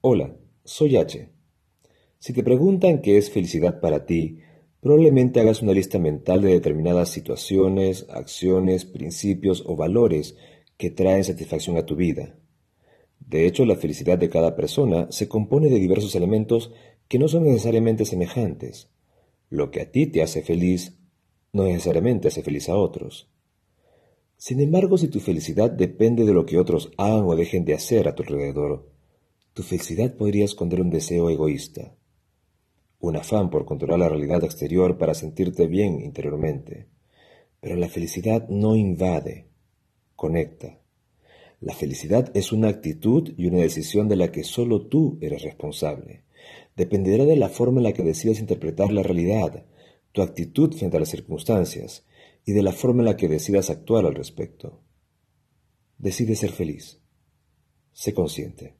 Hola, soy H. Si te preguntan qué es felicidad para ti, probablemente hagas una lista mental de determinadas situaciones, acciones, principios o valores que traen satisfacción a tu vida. De hecho, la felicidad de cada persona se compone de diversos elementos que no son necesariamente semejantes. Lo que a ti te hace feliz no necesariamente hace feliz a otros. Sin embargo, si tu felicidad depende de lo que otros hagan o dejen de hacer a tu alrededor, tu felicidad podría esconder un deseo egoísta, un afán por controlar la realidad exterior para sentirte bien interiormente. Pero la felicidad no invade, conecta. La felicidad es una actitud y una decisión de la que solo tú eres responsable. Dependerá de la forma en la que decidas interpretar la realidad, tu actitud frente a las circunstancias y de la forma en la que decidas actuar al respecto. Decide ser feliz. Sé consciente.